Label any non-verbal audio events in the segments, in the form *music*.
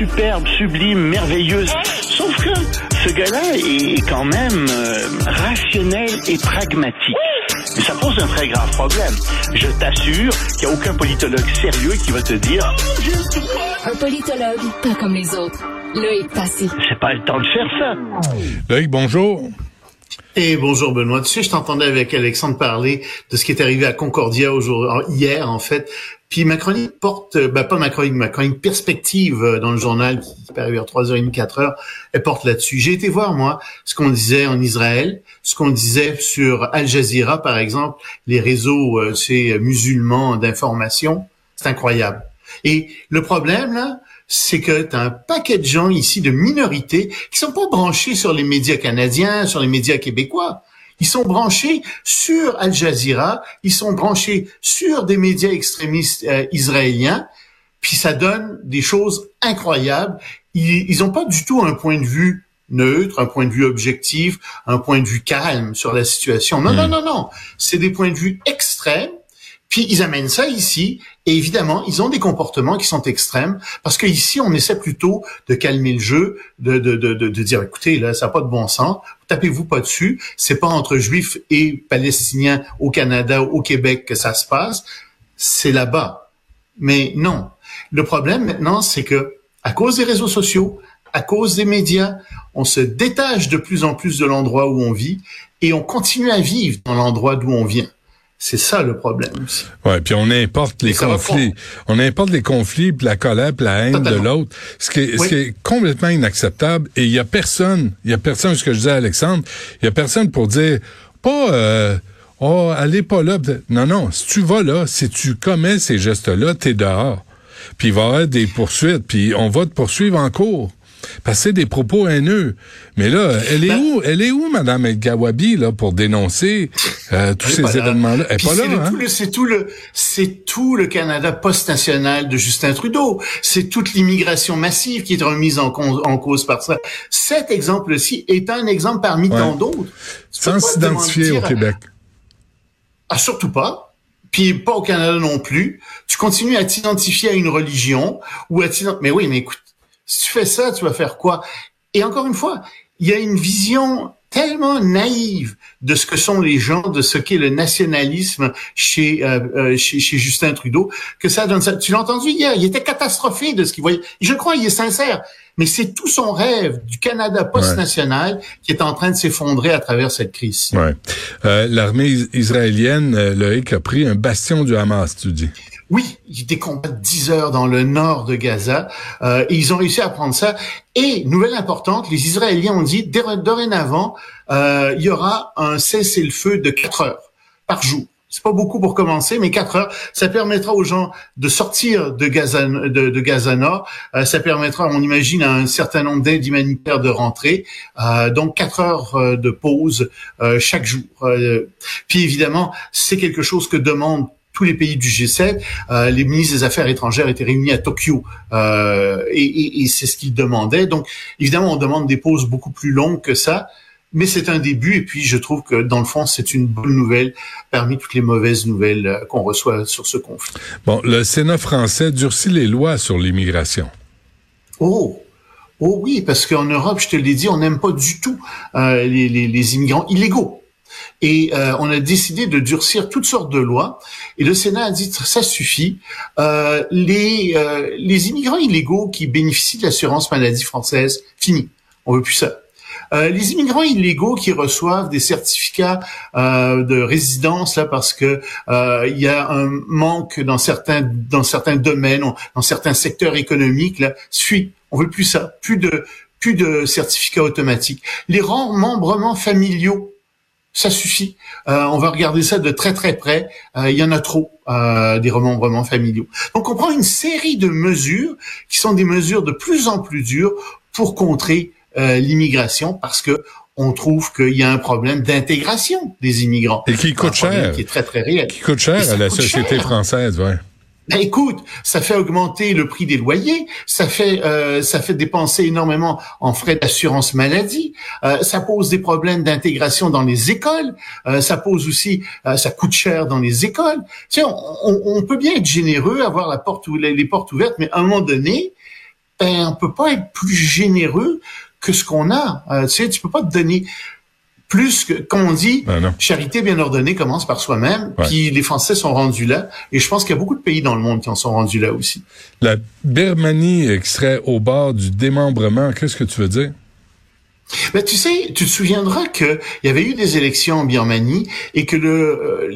superbe, sublime, merveilleuse. Sauf que ce gars-là est quand même euh, rationnel et pragmatique. Mais ça pose un très grave problème. Je t'assure qu'il n'y a aucun politologue sérieux qui va te dire Un politologue, pas comme les autres. Loïc Passy. c'est pas le temps de faire ça. Loïc, bonjour. Et bonjour Benoît. Tu sais, je t'entendais avec Alexandre parler de ce qui est arrivé à Concordia aujourd'hui, hier en fait. Puis ma chronique porte, ben pas ma chronique, ma chronique perspective euh, dans le journal qui peut arriver à 3h30, 4h, elle porte là-dessus. J'ai été voir, moi, ce qu'on disait en Israël, ce qu'on disait sur Al Jazeera, par exemple, les réseaux, euh, ces musulmans d'information. C'est incroyable. Et le problème, là, c'est que tu as un paquet de gens ici, de minorités, qui sont pas branchés sur les médias canadiens, sur les médias québécois. Ils sont branchés sur Al Jazeera, ils sont branchés sur des médias extrémistes euh, israéliens, puis ça donne des choses incroyables. Ils n'ont pas du tout un point de vue neutre, un point de vue objectif, un point de vue calme sur la situation. Non, non, non, non. C'est des points de vue extrêmes puis ils amènent ça ici, et évidemment, ils ont des comportements qui sont extrêmes, parce que ici, on essaie plutôt de calmer le jeu, de, de, de, de, dire, écoutez, là, ça n'a pas de bon sens, tapez-vous pas dessus, c'est pas entre juifs et palestiniens au Canada, au Québec que ça se passe, c'est là-bas. Mais non. Le problème maintenant, c'est que, à cause des réseaux sociaux, à cause des médias, on se détache de plus en plus de l'endroit où on vit, et on continue à vivre dans l'endroit d'où on vient. C'est ça le problème. Ouais, puis on importe les conflits, on importe les conflits, puis la colère, puis la haine de l'autre, ce qui est, ce qui est complètement inacceptable. Et il y a personne, il y a personne, ce que je disais à Alexandre, il y a personne pour dire pas. Euh, Oh, allez pas là. Non, non. Si tu vas là, si tu commets ces gestes-là, t'es dehors. Puis il va y avoir des poursuites, puis on va te poursuivre en cours. C'est des propos haineux. Mais là, elle est ben- où, elle est où, Madame El Gawabi, là, pour dénoncer euh, tous ces événements-là? Elle est pas là, hein? C'est tout le, c'est tout le Canada post-national de Justin Trudeau. C'est toute l'immigration massive qui est remise en, cause par ça. Cet exemple-ci est un exemple parmi tant d'autres. Sans s'identifier au Québec. Ah, surtout pas puis pas au Canada non plus. Tu continues à t'identifier à une religion ou à t'identifier... Mais oui, mais écoute, si tu fais ça, tu vas faire quoi? Et encore une fois, il y a une vision tellement naïve de ce que sont les gens, de ce qu'est le nationalisme chez, euh, euh, chez, chez Justin Trudeau, que ça donne ça. Tu l'as entendu hier, il était catastrophé de ce qu'il voyait. Je crois, il est sincère, mais c'est tout son rêve du Canada post-national qui est en train de s'effondrer à travers cette crise. Ouais. Euh, L'armée israélienne, euh, Loïc, a pris un bastion du Hamas, tu dis. Oui, des combats de 10 heures dans le nord de Gaza. Euh, et ils ont réussi à prendre ça. Et, nouvelle importante, les Israéliens ont dit, dorénavant, euh, il y aura un cessez-le-feu de 4 heures par jour. C'est pas beaucoup pour commencer, mais 4 heures, ça permettra aux gens de sortir de Gaza, de, Gaza Nord. Euh, ça permettra, on imagine, à un certain nombre d'aides humanitaires de rentrer. Euh, donc 4 heures euh, de pause euh, chaque jour. puis évidemment, c'est quelque chose que demande tous les pays du G7. Euh, les ministres des Affaires étrangères étaient réunis à Tokyo euh, et, et, et c'est ce qu'ils demandaient. Donc, évidemment, on demande des pauses beaucoup plus longues que ça. Mais c'est un début et puis je trouve que dans le fond c'est une bonne nouvelle parmi toutes les mauvaises nouvelles euh, qu'on reçoit sur ce conflit. Bon, le Sénat français durcit les lois sur l'immigration. Oh, oh oui, parce qu'en Europe, je te l'ai dit, on n'aime pas du tout euh, les, les, les immigrants illégaux. Et euh, on a décidé de durcir toutes sortes de lois. Et le Sénat a dit ça suffit. Euh, les, euh, les immigrants illégaux qui bénéficient de l'assurance maladie française, fini. On veut plus ça. Euh, les immigrants illégaux qui reçoivent des certificats euh, de résidence là parce que euh, il y a un manque dans certains dans certains domaines, dans certains secteurs économiques là, suit. On veut plus ça, plus de plus de certificats automatiques. Les remembrements familiaux ça suffit. Euh, on va regarder ça de très très près. Euh, il y en a trop euh, des remembrements familiaux. Donc on prend une série de mesures qui sont des mesures de plus en plus dures pour contrer l'immigration parce que on trouve qu'il y a un problème d'intégration des immigrants. Et qui coûte cher. Qui est très très réel. Qui coûte cher à la société française, ouais. Ben, écoute, ça fait augmenter le prix des loyers, ça fait euh, ça fait dépenser énormément en frais d'assurance maladie, euh, ça pose des problèmes d'intégration dans les écoles, euh, ça pose aussi ça coûte cher dans les écoles. Tu sais, on, on, peut bien être généreux, avoir la porte les, les portes ouvertes, mais à un moment donné, ben on peut pas être plus généreux que ce qu'on a. Euh, tu sais, tu peux pas te donner plus que, comme on dit, Ben charité bien ordonnée commence par soi-même. Puis les Français sont rendus là, et je pense qu'il y a beaucoup de pays dans le monde qui en sont rendus là aussi. La Birmanie serait au bord du démembrement, qu'est-ce que tu veux dire? Ben, tu sais, tu te souviendras qu'il y avait eu des élections en Birmanie et que euh,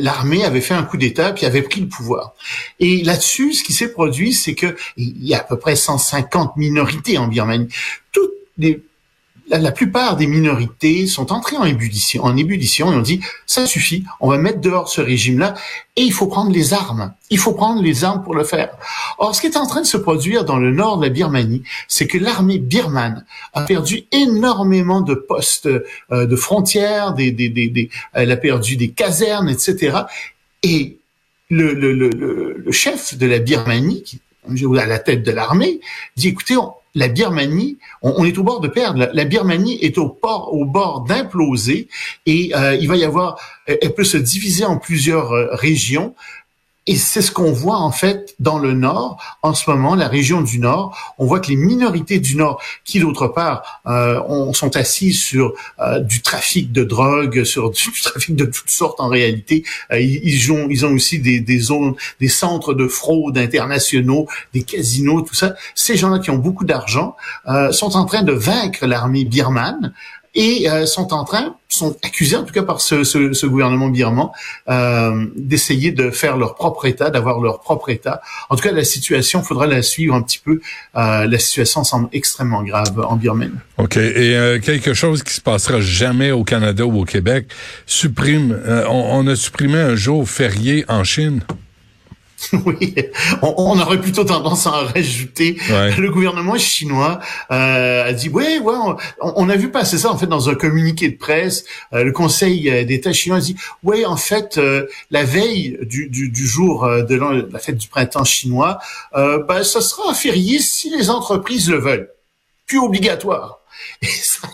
l'armée avait fait un coup d'État puis avait pris le pouvoir. Et là-dessus, ce qui s'est produit, c'est que il y a à peu près 150 minorités en Birmanie. Toutes les la, plupart des minorités sont entrées en ébullition, en ébullition et on dit ça suffit, on va mettre dehors ce régime-là et il faut prendre les armes. Il faut prendre les armes pour le faire. Or, ce qui est en train de se produire dans le nord de la Birmanie, c'est que l'armée birmane a perdu énormément de postes euh, de frontières, des, des, des, elle a perdu des casernes, etc. Et le, le, le, le chef de la Birmanie, qui à la tête de l'armée, dit écoutez, on, la Birmanie, on, est au bord de perdre. La, Birmanie est au, port, au bord d'imploser et euh, il va y avoir, elle peut se diviser en plusieurs euh, régions. Et c'est ce qu'on voit en fait dans le Nord en ce moment, la région du Nord. On voit que les minorités du Nord, qui d'autre part euh, on, sont assises sur euh, du trafic de drogue, sur du, *laughs* trafic de toutes sortes en réalité, euh, ils, ont, ils ont aussi des, des zones, des centres de fraude internationaux, des casinos, tout ça. Ces gens-là qui ont beaucoup d'argent euh, sont en train de vaincre l'armée birmane et euh, sont en train, sont accusés en tout cas par ce, ce, ce gouvernement birman, euh, d'essayer de faire leur propre État, d'avoir leur propre État. En tout cas, la situation, faudra la suivre un petit peu. Euh, la situation semble extrêmement grave en Birmanie. OK. Et euh, quelque chose qui se passera jamais au Canada ou au Québec, supprime, euh, on, on a supprimé un jour férié en Chine. *laughs* Oui, on, aurait plutôt tendance à en rajouter. Le gouvernement chinois euh, a dit, ouais, ouais, on, a vu passer ça en fait dans un communiqué de presse. Euh, le Conseil euh, d'État chinois a dit, ouais, en fait, la veille du, du, jour de la fête du printemps chinois, ben, ça sera un férié si les entreprises le veulent, plus obligatoire. Et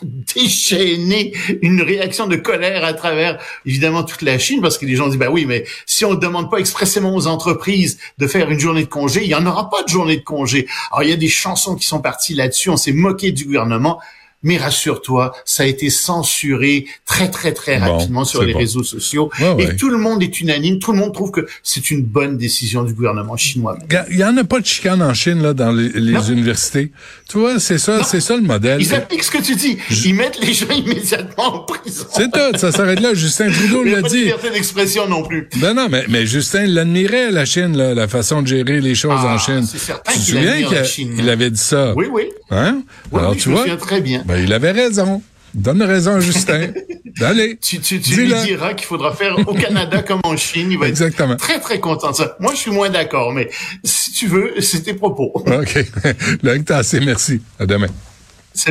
déchaîné une réaction de colère à travers, évidemment, toute la Chine, parce que les gens disent, bah oui, mais si on ne demande pas expressément aux entreprises de faire une journée de congé, il n'y en aura pas de journée de congé. Alors, il y a des chansons qui sont parties là-dessus, on s'est moqué du gouvernement mais rassure-toi, ça a été censuré très très très rapidement sur les réseaux sociaux et tout le monde est unanime, tout le monde trouve que c'est une bonne décision du gouvernement chinois. Il y en a pas de chicane en Chine là dans les, universités. Tu vois, c'est ça, c'est ça le modèle. Ils appliquent ce que tu dis, ils mettent les gens immédiatement en prison. C'est tout, ça s'arrête là. Justin Trudeau l'a dit. Pas de liberté d'expression non plus. Ben non, mais mais Justin l'admirait la Chine, là, la façon de gérer les choses en ah, Chine. tu te souviens qu'il avait dit ça? Oui, oui. Hein? Alors tu vois, très bien. Ben, il avait raison. Donne raison à Justin. *laughs* Allez. Tu, tu, tu lui diras qu'il faudra faire au Canada comme en Chine. Il va Exactement. être très, très content de ça. Moi, je suis moins d'accord, mais si tu veux, c'est tes propos. OK. *laughs* Là, t'as assez. Merci. À demain.